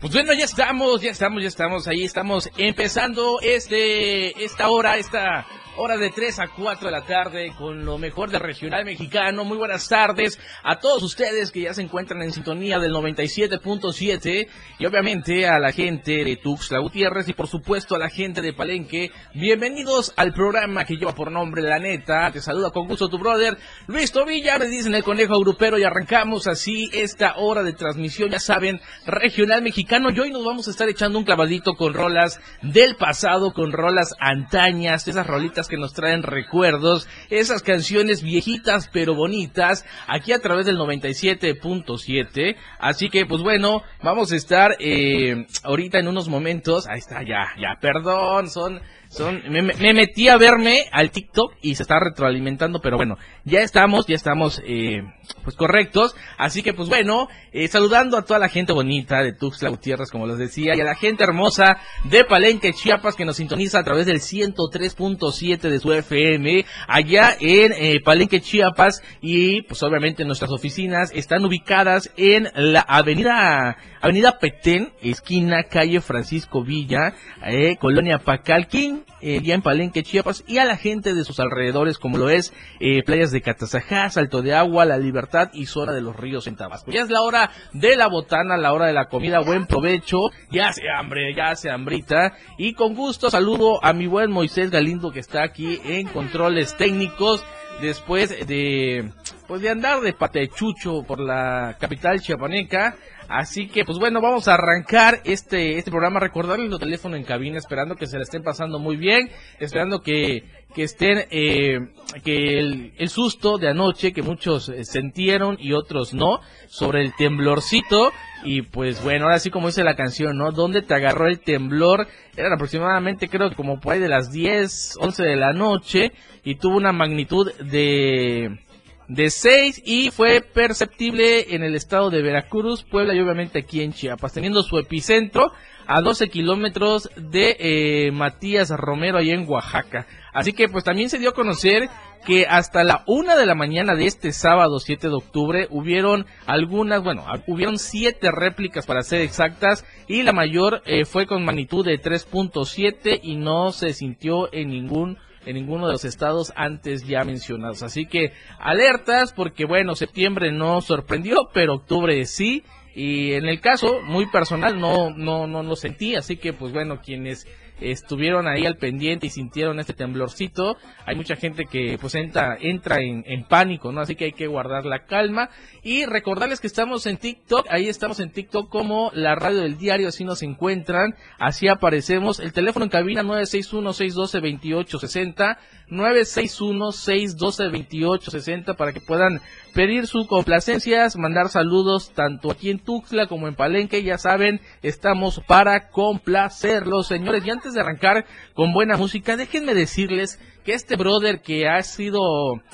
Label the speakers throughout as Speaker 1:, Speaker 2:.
Speaker 1: Pues bueno, ya estamos, ya estamos, ya estamos, ahí estamos empezando este, esta hora, esta hora de 3 a 4 de la tarde con lo mejor del regional mexicano. Muy buenas tardes a todos ustedes que ya se encuentran en sintonía del 97.7 y obviamente a la gente de Tuxtla Gutiérrez y por supuesto a la gente de Palenque. Bienvenidos al programa que lleva por nombre La Neta. Te saluda con gusto tu brother Luis Tobilla, me dicen el conejo grupero y arrancamos así esta hora de transmisión, ya saben, regional mexicano. Y hoy nos vamos a estar echando un clavadito con rolas del pasado, con rolas antañas, esas rolitas que nos traen recuerdos, esas canciones viejitas pero bonitas, aquí a través del 97.7. Así que, pues bueno, vamos a estar eh, ahorita en unos momentos. Ahí está, ya, ya, perdón, son son, me, me, metí a verme al TikTok y se está retroalimentando, pero bueno, ya estamos, ya estamos, eh, pues correctos. Así que pues bueno, eh, saludando a toda la gente bonita de Tuxtla Gutiérrez, como les decía, y a la gente hermosa de Palenque, Chiapas, que nos sintoniza a través del 103.7 de su FM, allá en eh, Palenque, Chiapas, y pues obviamente nuestras oficinas están ubicadas en la avenida, avenida Petén, esquina calle Francisco Villa, eh, colonia Pacalquín, eh, ya en Palenque, Chiapas, y a la gente de sus alrededores, como lo es eh, playas de Catazajá, Salto de Agua, La Libertad y Zona de los Ríos en Tabasco. Ya es la hora de la botana, la hora de la comida, buen provecho, ya se hambre, ya se hambrita, y con gusto saludo a mi buen Moisés Galindo que está aquí en controles técnicos, después de, pues de andar de patechucho por la capital chiapaneca, Así que, pues bueno, vamos a arrancar este, este programa. Recordarles los teléfonos en cabina, esperando que se la estén pasando muy bien, esperando que, que estén, eh, que el, el, susto de anoche que muchos eh, sintieron y otros no, sobre el temblorcito. Y pues bueno, ahora sí como dice la canción, ¿no? ¿Dónde te agarró el temblor? Eran aproximadamente, creo como por ahí de las 10, 11 de la noche y tuvo una magnitud de de 6 y fue perceptible en el estado de Veracruz, Puebla y obviamente aquí en Chiapas, teniendo su epicentro a 12 kilómetros de eh, Matías Romero ahí en Oaxaca. Así que pues también se dio a conocer que hasta la una de la mañana de este sábado 7 de octubre hubieron algunas, bueno, hubieron siete réplicas para ser exactas y la mayor eh, fue con magnitud de 3.7 y no se sintió en ningún en ninguno de los estados antes ya mencionados. Así que alertas porque bueno, septiembre no sorprendió, pero octubre sí. Y en el caso muy personal no no no lo sentí, así que pues bueno, quienes estuvieron ahí al pendiente y sintieron este temblorcito. Hay mucha gente que pues entra, entra en, en, pánico, ¿no? Así que hay que guardar la calma. Y recordarles que estamos en TikTok, ahí estamos en TikTok como la radio del diario, así nos encuentran, así aparecemos. El teléfono en cabina 961-612-2860, 961-612-2860 para que puedan pedir sus complacencias, mandar saludos tanto aquí en Tuxtla como en Palenque, ya saben, estamos para complacerlos, señores. Y antes de arrancar con buena música, déjenme decirles que este brother que ha sido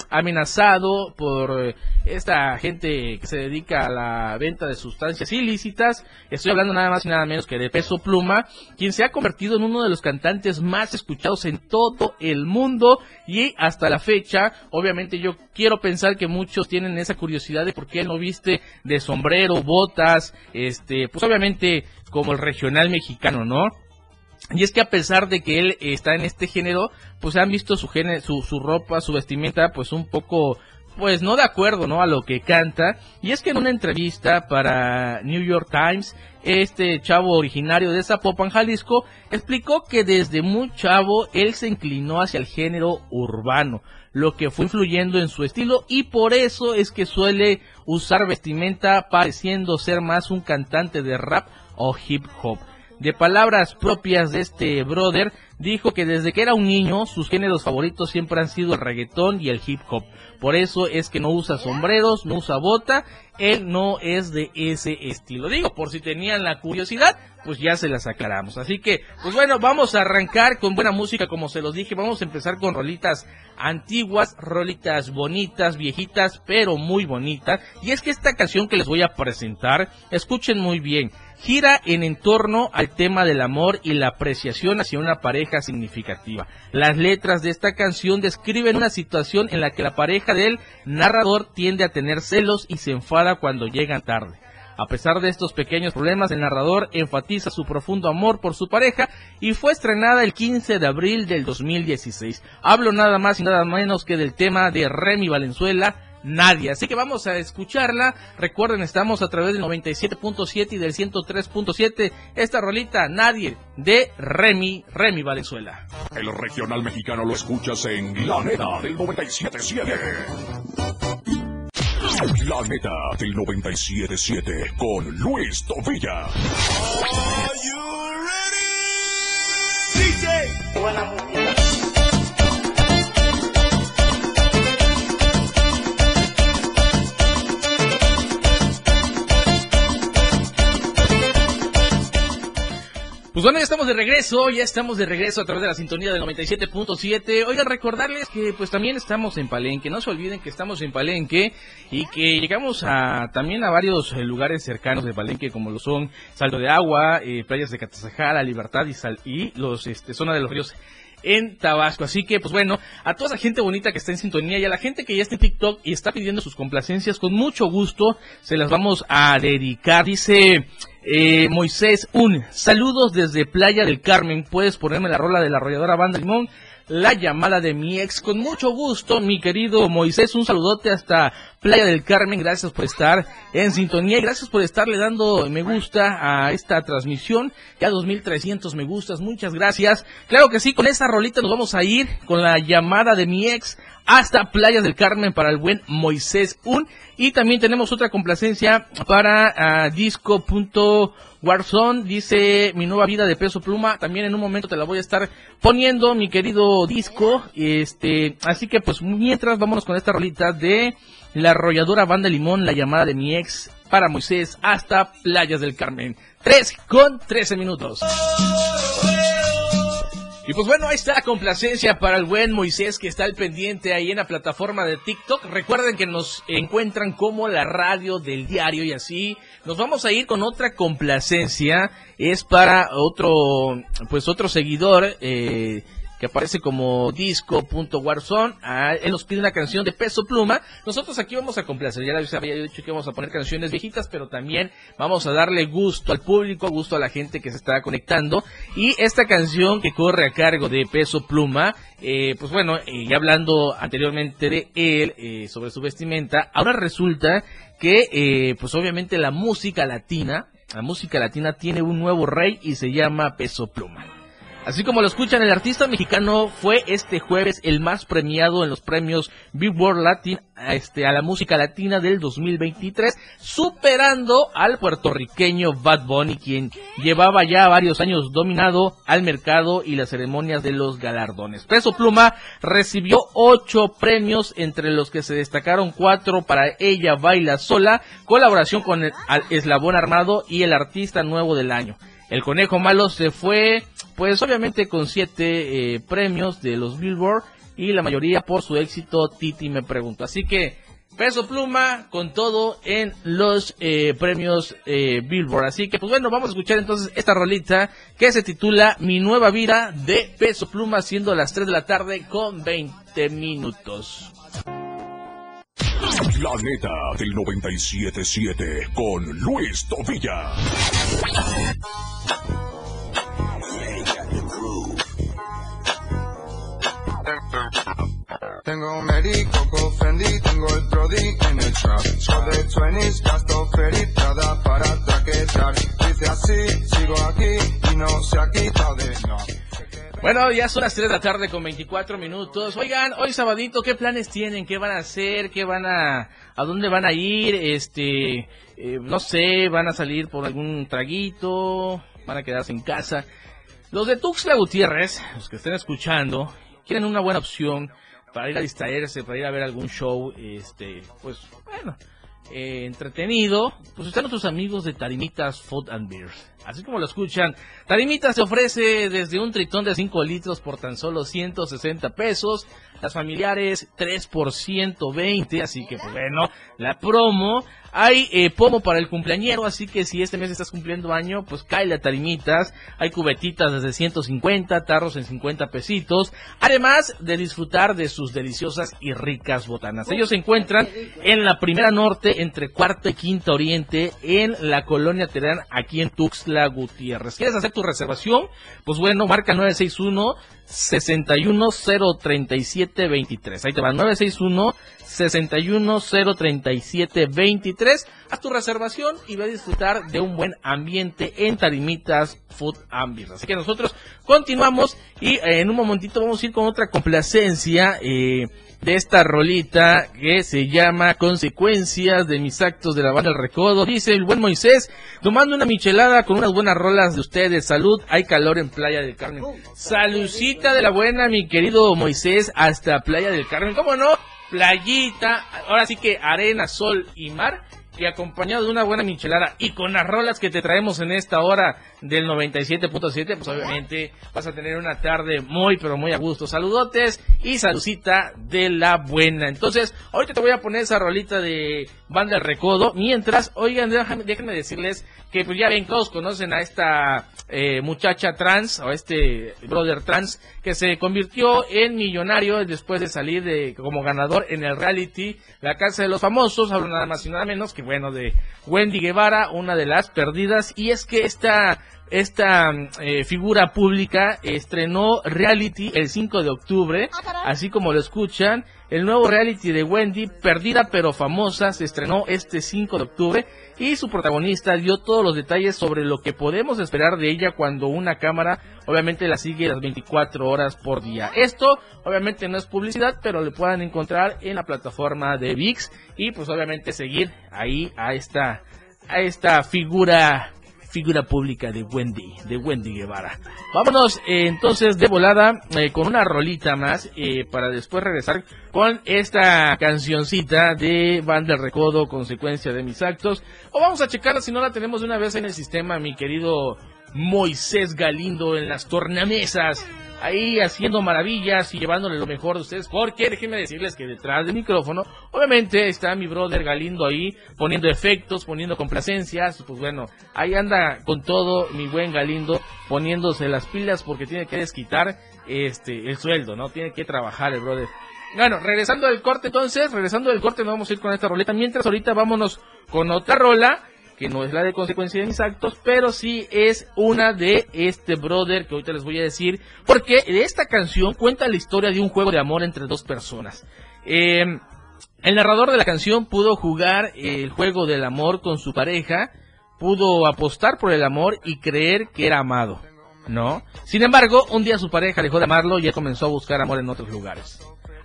Speaker 1: amenazado por esta gente que se dedica a la venta de sustancias ilícitas, estoy hablando nada más y nada menos que de Peso Pluma, quien se ha convertido en uno de los cantantes más escuchados en todo el mundo y hasta la fecha, obviamente yo quiero pensar que muchos tienen esa curiosidad de por qué no viste de sombrero, botas, este, pues obviamente como el regional mexicano, ¿no? Y es que a pesar de que él está en este género, pues han visto su, género, su, su ropa, su vestimenta, pues un poco pues no de acuerdo, ¿no? A lo que canta. Y es que en una entrevista para New York Times, este chavo originario de Zapopan, Jalisco, explicó que desde muy chavo él se inclinó hacia el género urbano, lo que fue influyendo en su estilo y por eso es que suele usar vestimenta pareciendo ser más un cantante de rap o hip hop. De palabras propias de este brother, dijo que desde que era un niño sus géneros favoritos siempre han sido el reggaetón y el hip hop. Por eso es que no usa sombreros, no usa bota, él no es de ese estilo. Digo, por si tenían la curiosidad, pues ya se las aclaramos. Así que, pues bueno, vamos a arrancar con buena música, como se los dije, vamos a empezar con rolitas antiguas, rolitas bonitas, viejitas, pero muy bonitas. Y es que esta canción que les voy a presentar, escuchen muy bien, gira en entorno al tema del amor y la apreciación hacia una pareja significativa. Las letras de esta canción describen una situación en la que la pareja del narrador tiende a tener celos y se enfada cuando llegan tarde. A pesar de estos pequeños problemas, el narrador enfatiza su profundo amor por su pareja y fue estrenada el 15 de abril del 2016. Hablo nada más y nada menos que del tema de Remy Valenzuela, nadie. Así que vamos a escucharla. Recuerden, estamos a través del 97.7 y del 103.7. Esta rolita, Nadie, de Remy, Remy Valenzuela.
Speaker 2: El regional mexicano lo escuchas en La Neta del 97.7. La Neta del 97.7 con Luis Tobilla.
Speaker 1: Pues bueno, ya estamos de regreso, ya estamos de regreso a través de la sintonía del 97.7. Oigan, recordarles que pues también estamos en Palenque, no se olviden que estamos en Palenque y que llegamos a también a varios eh, lugares cercanos de Palenque como lo son Salto de Agua, eh, playas de Catazajara, Libertad y, los este, zona de los ríos en Tabasco. Así que, pues bueno, a toda esa gente bonita que está en sintonía y a la gente que ya está en TikTok y está pidiendo sus complacencias, con mucho gusto se las vamos a dedicar. Dice eh, Moisés Un, saludos desde Playa del Carmen. Puedes ponerme la rola de la arrolladora Banda Limón la llamada de mi ex. Con mucho gusto, mi querido Moisés, un saludote hasta Playa del Carmen. Gracias por estar en sintonía y gracias por estarle dando me gusta a esta transmisión. Ya 2300 me gustas, muchas gracias. Claro que sí, con esta rolita nos vamos a ir con la llamada de mi ex hasta Playa del Carmen para el buen Moisés Un. Y también tenemos otra complacencia para uh, disco. Dice mi nueva vida de peso pluma. También en un momento te la voy a estar poniendo, mi querido disco. Este, así que pues mientras vámonos con esta rolita de la arrolladora banda Limón, la llamada de mi ex para Moisés hasta Playas del Carmen. 3 con 13 minutos. Y pues bueno, ahí está la complacencia para el buen Moisés que está al pendiente ahí en la plataforma de TikTok. Recuerden que nos encuentran como la radio del diario y así. Nos vamos a ir con otra complacencia. Es para otro, pues otro seguidor, eh, que aparece como disco.warzone. Ah, él nos pide una canción de peso pluma. Nosotros aquí vamos a complacer. Ya les había dicho que vamos a poner canciones viejitas, pero también vamos a darle gusto al público, gusto a la gente que se está conectando. Y esta canción que corre a cargo de peso pluma, eh, pues bueno, eh, ya hablando anteriormente de él, eh, sobre su vestimenta, ahora resulta que, pues obviamente la música latina, la música latina tiene un nuevo rey y se llama peso pluma. Así como lo escuchan, el artista mexicano fue este jueves el más premiado en los premios Billboard Latin este, a la música latina del 2023, superando al puertorriqueño Bad Bunny, quien llevaba ya varios años dominado al mercado y las ceremonias de los galardones. Peso Pluma recibió ocho premios, entre los que se destacaron cuatro para Ella Baila Sola, colaboración con el Eslabón Armado y el Artista Nuevo del Año. El Conejo Malo se fue, pues obviamente con siete eh, premios de los Billboard y la mayoría por su éxito Titi me pregunto. Así que Peso Pluma con todo en los eh, premios eh, Billboard. Así que pues bueno, vamos a escuchar entonces esta rolita que se titula Mi nueva vida de Peso Pluma siendo las 3 de la tarde con 20 minutos.
Speaker 2: La neta del 97.7 con Luis Tobilla.
Speaker 3: Tengo un Coco Fendi, tengo el Brody en el trap. Soy de 20s, gasto para traquetar. Dice así, sigo aquí y no se ha quitado de no.
Speaker 1: Bueno, ya son las 3 de la tarde con 24 minutos. Oigan, hoy sabadito, ¿qué planes tienen? ¿Qué van a hacer? ¿Qué van a... a dónde van a ir? Este... Eh, no sé, van a salir por algún traguito, van a quedarse en casa. Los de Tuxtla Gutiérrez, los que estén escuchando, quieren una buena opción para ir a distraerse, para ir a ver algún show, este, pues bueno, eh, entretenido, pues están nuestros amigos de Tarimitas Food and Beers. Así como lo escuchan, Tarimitas te ofrece desde un tritón de 5 litros por tan solo 160 pesos, las familiares 3 por 120, así que pues bueno, la promo. Hay eh, pomo para el cumpleañero, así que si este mes estás cumpliendo año, pues cae a tarimitas. Hay cubetitas desde 150, tarros en 50 pesitos. Además de disfrutar de sus deliciosas y ricas botanas. Ellos se encuentran en la primera norte, entre cuarta y quinta oriente, en la colonia Terán, aquí en Tuxtla Gutiérrez. ¿Quieres hacer tu reservación? Pues bueno, marca 961 6103723. Ahí te va 961 6103723. Haz tu reservación y ve a disfrutar de un buen ambiente en Tarimitas Food Ambience. Así que nosotros continuamos y eh, en un momentito vamos a ir con otra complacencia. Eh, de esta rolita que se llama Consecuencias de mis actos de la banda del recodo. Dice el buen Moisés, tomando una michelada con unas buenas rolas de ustedes. Salud, hay calor en Playa del Carmen. De la buena, mi querido Moisés, hasta Playa del Carmen. ¿Cómo no? Playita, ahora sí que arena, sol y mar y acompañado de una buena michelada y con las rolas que te traemos en esta hora del 97.7, pues obviamente vas a tener una tarde muy pero muy a gusto. Saludotes y saludcita de la buena. Entonces, ahorita te voy a poner esa rolita de Banda del Recodo. Mientras, oigan, déjenme decirles que pues ya ven, todos conocen a esta eh, muchacha trans o este brother trans que se convirtió en millonario después de salir de como ganador en el reality La Casa de los Famosos, hablo nada más y nada menos que bueno de Wendy Guevara, una de las perdidas y es que esta esta eh, figura pública estrenó reality el 5 de octubre, ah, así como lo escuchan. El nuevo reality de Wendy, perdida pero famosa, se estrenó este 5 de octubre y su protagonista dio todos los detalles sobre lo que podemos esperar de ella cuando una cámara obviamente la sigue las 24 horas por día. Esto obviamente no es publicidad, pero le puedan encontrar en la plataforma de VIX y pues obviamente seguir ahí a esta a esta figura figura pública de Wendy, de Wendy Guevara. Vámonos eh, entonces de volada eh, con una rolita más eh, para después regresar con esta cancioncita de Banda Recodo, consecuencia de mis actos. O vamos a checarla si no la tenemos de una vez en el sistema, mi querido Moisés Galindo en las tornamesas ahí haciendo maravillas y llevándole lo mejor de ustedes, porque déjenme decirles que detrás del micrófono, obviamente está mi brother Galindo ahí poniendo efectos, poniendo complacencias, pues bueno, ahí anda con todo mi buen Galindo poniéndose las pilas porque tiene que desquitar este el sueldo, ¿no? Tiene que trabajar el brother. Bueno, regresando del corte entonces, regresando del corte, nos vamos a ir con esta roleta, mientras ahorita vámonos con otra rola que no es la de consecuencia de mis actos, pero sí es una de este brother que ahorita les voy a decir, porque esta canción cuenta la historia de un juego de amor entre dos personas. Em, el narrador de la canción pudo jugar el juego del amor con su pareja, pudo apostar por el amor y creer que era amado, ¿no? Sin embargo, un día su pareja dejó de amarlo y él comenzó a buscar amor en otros lugares.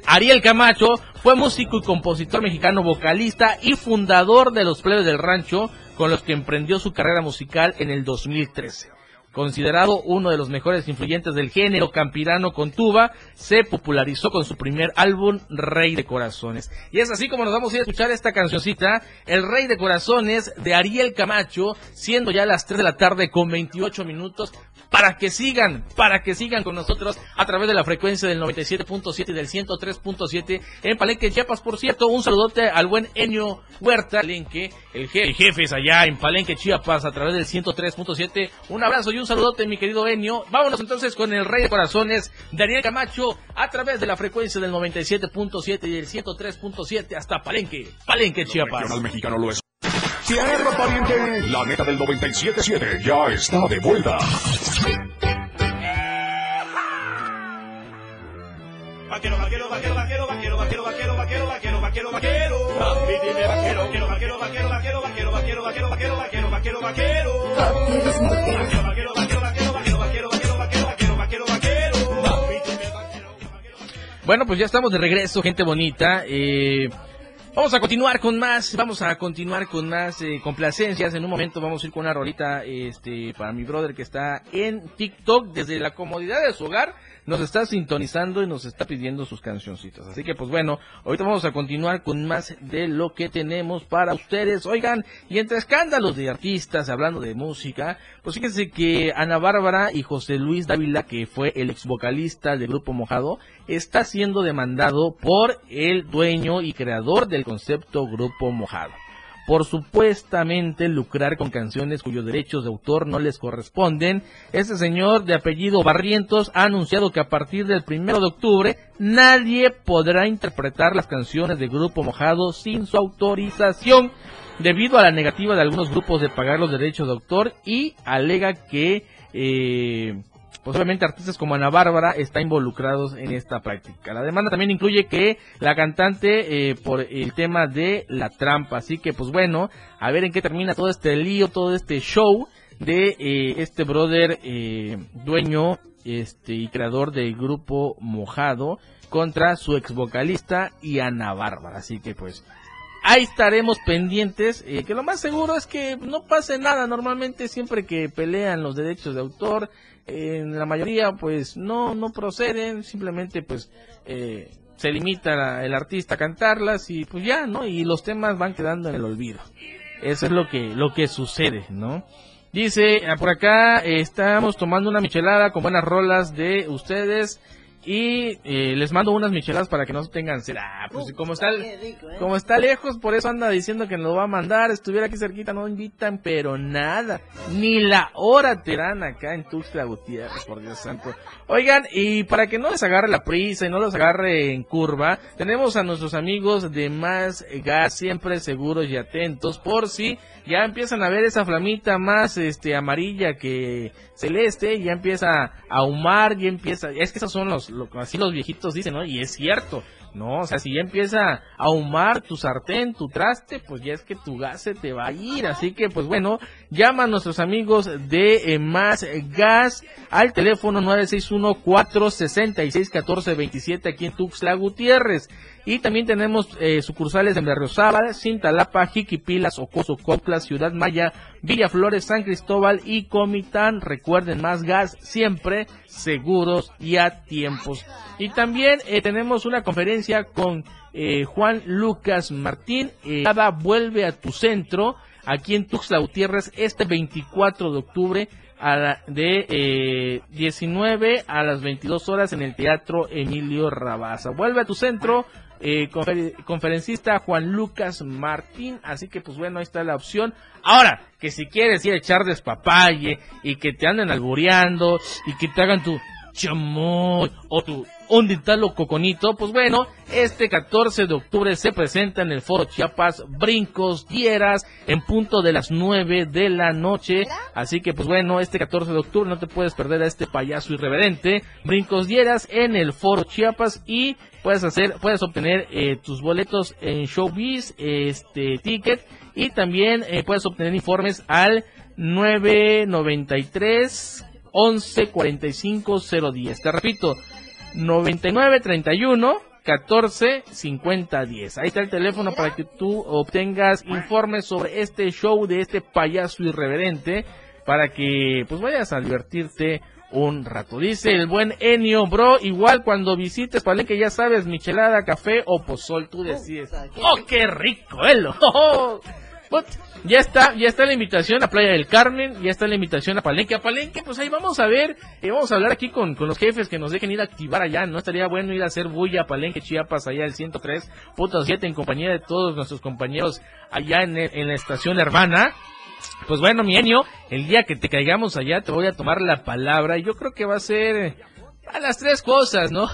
Speaker 1: Ariel Camacho fue músico y compositor mexicano, vocalista y fundador de los Plebes del Rancho, con los que emprendió su carrera musical en el 2013. Considerado uno de los mejores influyentes del género campirano con tuba, se popularizó con su primer álbum Rey de Corazones. Y es así como nos vamos a ir a escuchar esta cancioncita, El Rey de Corazones de Ariel Camacho, siendo ya las 3 de la tarde con 28 minutos para que sigan, para que sigan con nosotros a través de la frecuencia del 97.7 y del 103.7 en Palenque, Chiapas. Por cierto, un saludote al buen Enio Huerta, Palenque, el, jefe es allá en Palenque, Chiapas, a través del 103.7. Un abrazo y un saludote, mi querido Enio. Vámonos entonces con el Rey de Corazones, Daniel Camacho, a través de la frecuencia del 97.7 y del 103.7 hasta Palenque, Palenque, Chiapas.
Speaker 2: El mexicano lo es. Tierra pariente, la neta del 97.7 ya está de vuelta. Vaquero, vaquero, vaquero, vaquero, vaquero, vaquero, vaquero, vaquero, vaquero, vaquero, vaquero. Dime vaquero, vaquero, vaquero, vaquero, vaquero, vaquero, vaquero, vaquero, vaquero, vaquero, vaquero, vaquero.
Speaker 1: Bueno, pues ya estamos de regreso, gente bonita. Eh, Vamos a continuar con más, vamos a continuar con más eh, complacencias. En un momento vamos a ir con una rolita este, para mi brother que está en TikTok desde la comodidad de su hogar nos está sintonizando y nos está pidiendo sus cancioncitas. Así que pues bueno, ahorita vamos a continuar con más de lo que tenemos para ustedes. Oigan, y entre escándalos de artistas, hablando de música, pues fíjense que Ana Bárbara y José Luis Dávila, que fue el ex vocalista del grupo Mojado, está siendo demandado por el dueño y creador del concepto Grupo Mojado por supuestamente lucrar con canciones cuyos derechos de autor no les corresponden. Este señor de apellido Barrientos ha anunciado que a partir del primero de octubre nadie podrá interpretar las canciones de Grupo Mojado sin su autorización debido a la negativa de algunos grupos de pagar los derechos de autor y alega que eh, Posiblemente artistas como Ana Bárbara están involucrados en esta práctica. La demanda también incluye que la cantante eh, por el tema de la trampa. Así que pues bueno, a ver en qué termina todo este lío, todo este show de eh, este brother eh, dueño este y creador del grupo Mojado contra su ex vocalista y Ana Bárbara. Así que pues ahí estaremos pendientes, que lo más seguro es que no pase nada. Normalmente siempre que pelean los derechos de autor, en la mayoría pues no no proceden simplemente pues eh, se limita el artista a cantarlas y pues ya no y los temas van quedando en el olvido. Eso es lo que lo que sucede no dice por acá estamos tomando una michelada con buenas rolas de ustedes y eh, les mando unas micheladas para que no tengan sed. Ah, pues como está, ¿eh? como está lejos, por eso anda diciendo que nos va a mandar. Estuviera aquí cerquita, no invitan, pero nada. Ni la hora te dan acá en Tuxtla Gutiérrez, por Dios santo. Oigan, y para que no les agarre la prisa y no los agarre en curva, tenemos a nuestros amigos de Más Gas siempre seguros y atentos por si ya empiezan a ver esa flamita más este amarilla que celeste, ya empieza a ahumar, ya empieza, es que esos son los, así los viejitos dicen, ¿no? Y es cierto, ¿no? O sea, si ya empieza a ahumar tu sartén, tu traste, pues ya es que tu gas se te va a ir. Así que, pues bueno, llama a nuestros amigos de eh, Más Gas al teléfono 961-466-1427 aquí en Tuxtla Gutiérrez. Y también tenemos eh, sucursales en Berriozábal, Cintalapa, Jiquipilas, Ocoso, Copla, Ciudad Maya, Villaflores, San Cristóbal y Comitán. Recuerden, más gas siempre seguros y a tiempos. Y también eh, tenemos una conferencia con eh, Juan Lucas Martín. Cada vuelve a tu centro aquí en Tuxtla Gutiérrez este 24 de octubre a de eh, 19 a las 22 horas en el Teatro Emilio Rabaza. Vuelve a tu centro, eh, conferencista Juan Lucas Martín. Así que, pues bueno, ahí está la opción. Ahora, que si quieres ir a echar despapalle y que te anden albureando y que te hagan tu chamoy o tu un o coconito, pues bueno, este 14 de octubre se presenta en el Foro Chiapas Brincos Dieras en punto de las 9 de la noche. Así que pues bueno, este 14 de octubre no te puedes perder a este payaso irreverente. Brincos Dieras en el Foro Chiapas y puedes hacer, puedes obtener eh, tus boletos en Showbiz, este ticket y también eh, puedes obtener informes al 993 11 45 010. Te repito, 99 31 14 50 10. Ahí está el teléfono para que tú obtengas informes sobre este show de este payaso irreverente para que pues vayas a divertirte un rato. Dice el buen Enio, bro, igual cuando visites Palenque ya sabes, michelada, café o pozol, tú decides. ¡Oh, qué rico, elo! ¡Oh! Ya está, ya está la invitación a Playa del Carmen, ya está la invitación a Palenque. A Palenque, pues ahí vamos a ver, y vamos a hablar aquí con, con los jefes que nos dejen ir a activar allá. No estaría bueno ir a hacer bulla a Palenque, Chiapas, allá el 103.7 en compañía de todos nuestros compañeros allá en, en la estación hermana. Pues bueno, mi Enio, el día que te caigamos allá te voy a tomar la palabra y yo creo que va a ser a las tres cosas, ¿no?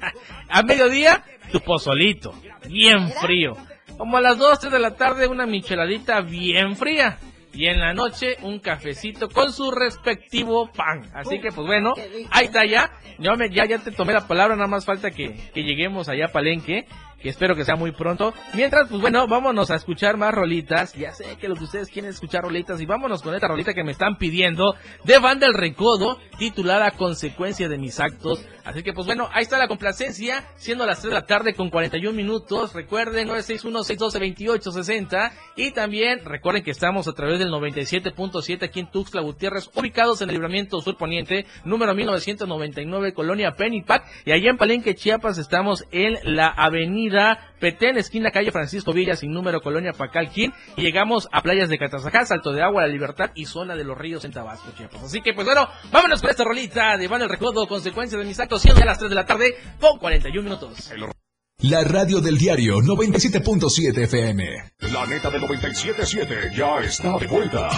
Speaker 1: a mediodía, tu pozolito, bien frío. Como a las 2, 3 de la tarde, una micheladita bien fría. Y en la noche, un cafecito con su respectivo pan. Así que, pues bueno, ahí está ya. Ya, ya, te tomé la palabra, nada más falta que, que lleguemos allá a Palenque. Que espero que sea muy pronto. Mientras, pues bueno, vámonos a escuchar más rolitas. Ya sé que lo que ustedes quieren escuchar rolitas y vámonos con esta rolita que me están pidiendo de Banda El Recodo, titulada Consecuencia de mis actos. Así que pues bueno, ahí está la complacencia, siendo las 3 de la tarde con 41 minutos. Recuerden 961-612-2860 y también recuerden que estamos a través del 97.7 aquí en Tuxtla Gutiérrez, ubicados en el libramiento sur poniente, número 1999, Colonia Penipac y allá en Palenque, Chiapas, estamos en la avenida Petén, esquina calle Francisco Villa, sin número, Colonia Pacalquín, y llegamos a playas de Catazajá, Salto de Agua, La Libertad y Zona de los Ríos en Tabasco, Chiapas. Así que, pues bueno, vámonos con esta rolita de Van el Recodo, consecuencia de mis actos, siendo a las 3 de la tarde, con 41 minutos.
Speaker 2: La radio del diario 97.7 FM. La neta del 97.7 ya está de vuelta.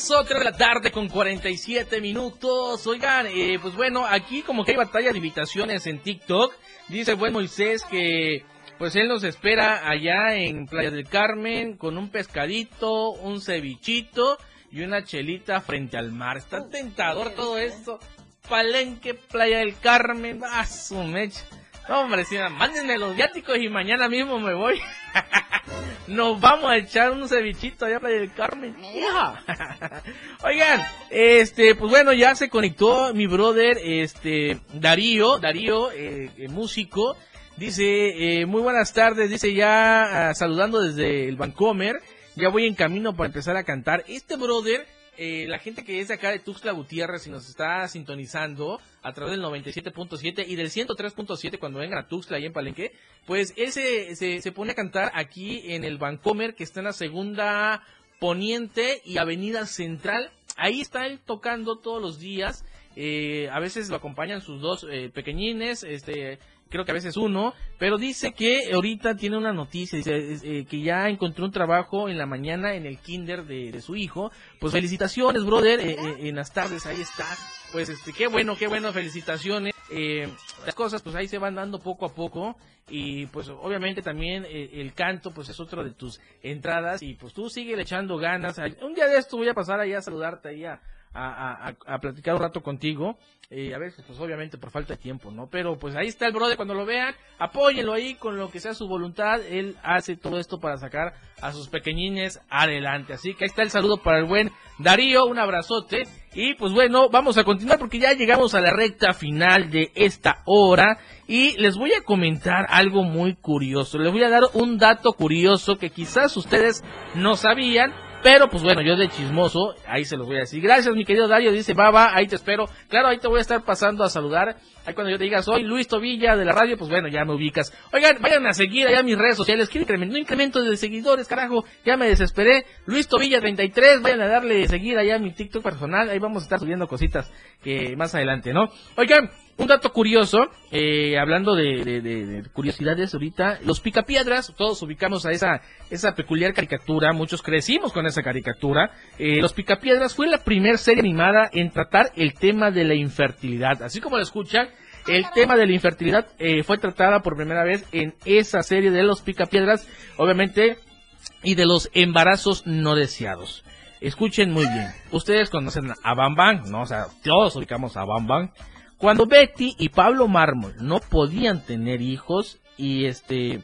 Speaker 1: Regreso, 3 de la tarde con 47 minutos. Oigan, eh, pues bueno, aquí como que hay batalla de invitaciones en TikTok. Dice buen Moisés que pues él nos espera allá en Playa del Carmen con un pescadito, un cevichito y una chelita frente al mar. Está tentador todo esto. Palenque, Playa del Carmen, a su mecha. No, hombre, mándenme los viáticos y mañana mismo me voy. Nos vamos a echar un cevichito allá a Playa del Carmen. Oigan, este, pues bueno, ya se conectó mi brother, este, Darío, Darío, eh, músico. Dice, eh, muy buenas tardes, dice ya ah, saludando desde el Vancomer. Ya voy en camino para empezar a cantar. Este brother eh, la gente que es de acá de Tuxtla Gutiérrez y nos está sintonizando a través del 97.7 y del 103.7 cuando vengan a Tuxtla y en Palenque, pues él se, pone a cantar aquí en el Vancomer que está en la segunda Poniente y Avenida Central. Ahí está él tocando todos los días. Eh, a veces lo acompañan sus dos eh, pequeñines, este creo que a veces uno, pero dice que ahorita tiene una noticia, dice eh, que ya encontró un trabajo en la mañana en el kinder de, su hijo. Pues felicitaciones, brother, eh, eh, en las tardes ahí estás. Pues este, qué bueno, qué bueno, felicitaciones. las cosas pues ahí se van dando poco a poco y pues obviamente también el canto pues es otro de tus entradas y pues tú sigue echando ganas. Un día de esto voy a pasar ahí a saludarte ahí a, a, a, platicar un rato contigo. Eh, a veces, pues obviamente por falta de tiempo, ¿no? Pero pues ahí está el brother, cuando lo vean, apóyenlo ahí con lo que sea su voluntad. Él hace todo esto para sacar a sus pequeñines adelante. Así que ahí está el saludo para el buen Darío, un abrazote. Y pues bueno, vamos a continuar porque ya llegamos a la recta final de esta hora. Y les voy a comentar algo muy curioso. Les voy a dar un dato curioso que quizás ustedes no sabían pero pues bueno, yo de chismoso, ahí se los voy a decir. Gracias, mi querido Dario, dice, va, ahí te espero. Claro, ahí te voy a estar pasando a saludar. Ahí cuando yo te diga, soy Luis Tobilla de la radio, pues bueno, ya me ubicas. Oigan, vayan a seguir allá mis redes sociales. Quiero incremento, no incremento de seguidores, carajo. Ya me desesperé. Luis Tobilla 33, vayan a darle seguir allá mi TikTok personal. Ahí vamos a estar subiendo cositas que más adelante, ¿no? Oigan, un dato curioso, eh, hablando de, curiosidades ahorita, los picapiedras, todos ubicamos a esa, peculiar caricatura, muchos crecimos con esa caricatura. Eh, los picapiedras fue la primera serie animada en tratar el tema de la infertilidad. Así como lo escuchan, el tema de la infertilidad eh, fue tratada por primera vez en esa serie de los picapiedras, obviamente, y de los embarazos no deseados. Escuchen muy bien. Ustedes conocen a Bam Bam, ¿no? O sea, todos ubicamos a Bam Bam. Cuando Betty y Pablo Mármol no podían tener hijos y este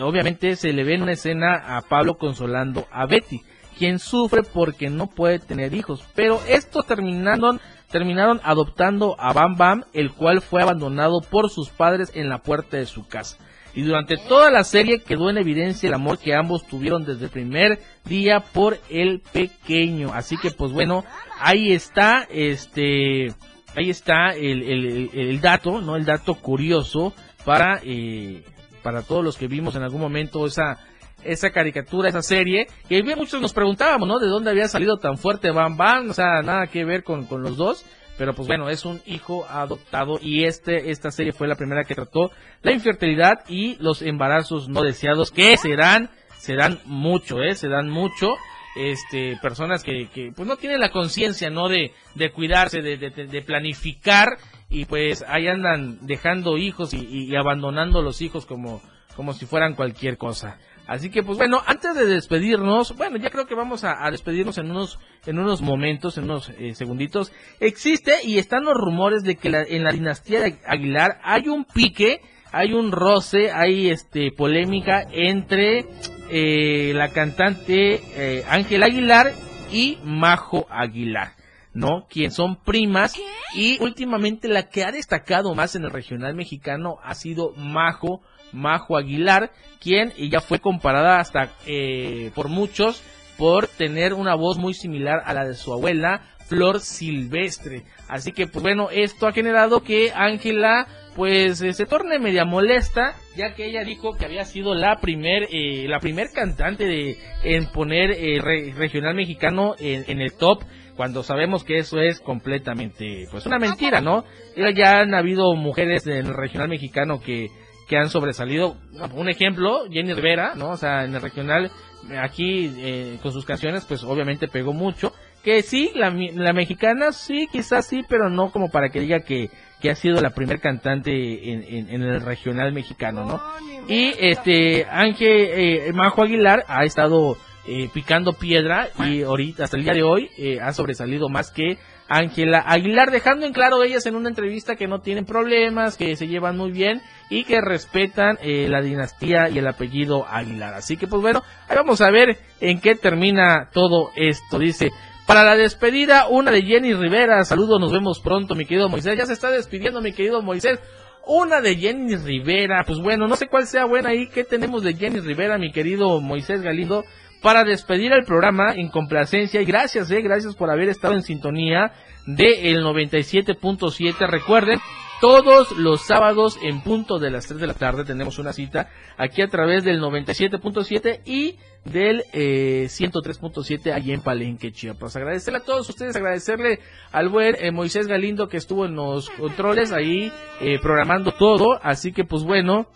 Speaker 1: obviamente se le ve en una escena a Pablo consolando a Betty, quien sufre porque no puede tener hijos, pero estos terminaron terminaron adoptando a Bam Bam, el cual fue abandonado por sus padres en la puerta de su casa. Y durante toda la serie quedó en evidencia el amor que ambos tuvieron desde el primer día por el pequeño. Así que pues bueno, ahí está este ahí está el, dato, ¿no? El dato curioso para, eh, para todos los que vimos en algún momento esa, esa caricatura, esa serie, que muchos nos preguntábamos, ¿no? De dónde había salido tan fuerte Bam Bam, o sea, nada que ver con, con los dos, pero pues bueno, es un hijo adoptado y este, esta serie fue la primera que trató la infertilidad y los embarazos no deseados, que serán, se dan mucho, ¿eh? Se dan mucho este personas que, que pues no tienen la conciencia no de, de cuidarse de, de, planificar y pues ahí andan dejando hijos y, abandonando los hijos como, como si fueran cualquier cosa. Así que pues bueno, antes de despedirnos, bueno, ya creo que vamos a, despedirnos en unos en unos momentos, en unos eh, segunditos. Existe y están los rumores de que en la dinastía de Aguilar hay un pique, hay un roce, hay este polémica entre eh, la cantante eh, Ángel Aguilar y Majo Aguilar. ¿no? Quien son primas y últimamente la que ha destacado más en el regional mexicano ha sido Majo, Majo Aguilar, quien ya fue comparada hasta eh, por muchos por tener una voz muy similar a la de su abuela, Flor Silvestre. Así que, pues bueno, esto ha generado que Ángela pues eh, se torne media molesta, ya que ella dijo que había sido la primer, eh, la primer cantante de, en poner el regional mexicano en, en el top cuando sabemos que eso es completamente pues una mentira, ¿no? Ya han habido mujeres en el regional mexicano que, que han sobresalido. Un ejemplo, Jenny Rivera, ¿no? O sea, en el regional, aquí eh, con sus canciones, pues obviamente pegó mucho. Que sí, la, la mexicana sí, quizás sí, pero no como para que diga que, que ha sido la primer cantante en, en, el regional mexicano, ¿no? Y este, Ángel eh, Majo Aguilar ha estado eh, picando piedra y ahorita, hasta el día de hoy, eh, ha sobresalido más que Ángela Aguilar, dejando en claro ellas en una entrevista que no tienen problemas, que se llevan muy bien y que respetan eh, la dinastía y el apellido Aguilar. Así que pues bueno, ahí vamos a ver en qué termina todo esto. Dice, para la despedida, una de Jenny Rivera. Saludos, nos vemos pronto, mi querido Moisés. Ya se está despidiendo, mi querido Moisés. Una de Jenny Rivera. Pues bueno, no sé cuál sea buena ahí. ¿Qué tenemos de Jenny Rivera, mi querido Moisés Galindo? para despedir el programa en complacencia y gracias, eh, gracias por haber estado en sintonía de el 97.7. Recuerden, todos los sábados en punto de las 3 de la tarde tenemos una cita aquí a través del 97.7 y del eh, 103.7 allí en Palenque, Chiapas. Agradecerle a todos ustedes, agradecerle al buen eh, Moisés Galindo que estuvo en los controles ahí eh, programando todo. Así que pues bueno,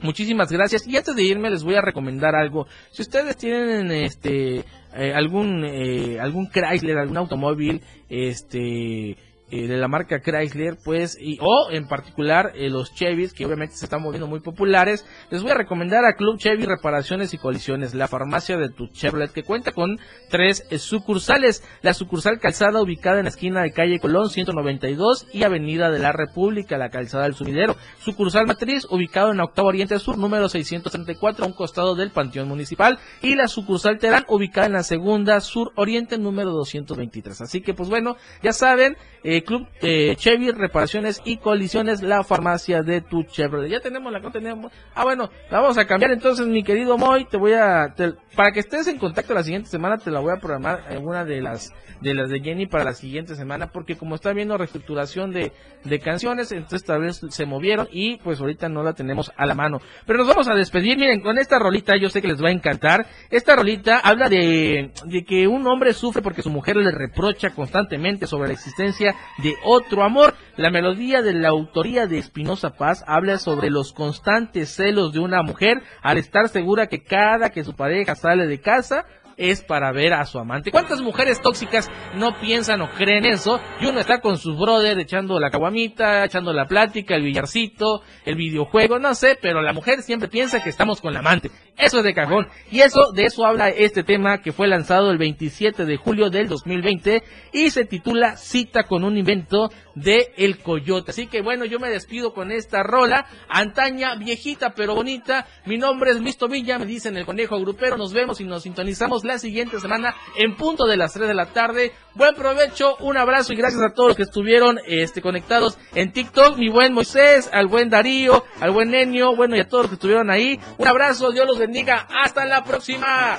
Speaker 1: Muchísimas gracias. Y antes de irme les voy a recomendar algo. Si ustedes tienen este eh, algún eh, algún Chrysler, algún automóvil, este eh, de la marca Chrysler, pues, y, o en particular eh, los Chevys, que obviamente se están moviendo muy populares, les voy a recomendar a Club Chevy Reparaciones y Colisiones, la farmacia de tu Chevrolet, que cuenta con tres eh, sucursales. La sucursal calzada ubicada en la esquina de calle Colón 192 y Avenida de la República, la calzada del Sumidero. Sucursal matriz ubicado en Octavo Oriente Sur, número 634, a un costado del Panteón Municipal. Y la sucursal Terán, ubicada en la segunda Sur Oriente, número 223. Así que, pues bueno, ya saben, Club eh, Chevy, reparaciones y colisiones, la farmacia de tu Chevrolet. Ya tenemos la que tenemos. Ah, bueno, la vamos a cambiar entonces, mi querido Moy. Te voy a, para que estés en contacto la siguiente semana, te la voy a programar en una de las de las de Jenny para la siguiente semana, porque como está viendo reestructuración de, de canciones, entonces tal vez se movieron y pues ahorita no la tenemos a la mano. Pero nos vamos a despedir, miren, con esta rolita, yo sé que les va a encantar. Esta rolita habla de, de que un hombre sufre porque su mujer le reprocha constantemente sobre la existencia de otro amor. La melodía de la autoría de Espinosa Paz habla sobre los constantes celos de una mujer al estar segura que cada que su pareja sale de casa, es para ver a su amante. ¿Cuántas mujeres tóxicas no piensan o creen eso? Y uno está con su brother echando la caguamita, echando la plática, el billarcito, el videojuego, no sé, pero la mujer siempre piensa que estamos con la amante. Eso es de cajón. Y eso, de eso habla este tema que fue lanzado el 27 de julio del 2020 y se titula Cita con un invento de El Coyote. Así que bueno, yo me despido con esta rola, antaña, viejita pero bonita. Mi nombre es Luis Villa, me dicen el conejo grupero. Nos vemos y nos sintonizamos la siguiente semana en punto de las 3 de la tarde. Buen provecho, un abrazo y gracias a todos los que estuvieron este, conectados en TikTok. Mi buen Moisés, al buen Darío, al buen Nenio, bueno y a todos los que estuvieron ahí. Un abrazo, Dios los bendiga. Hasta la próxima.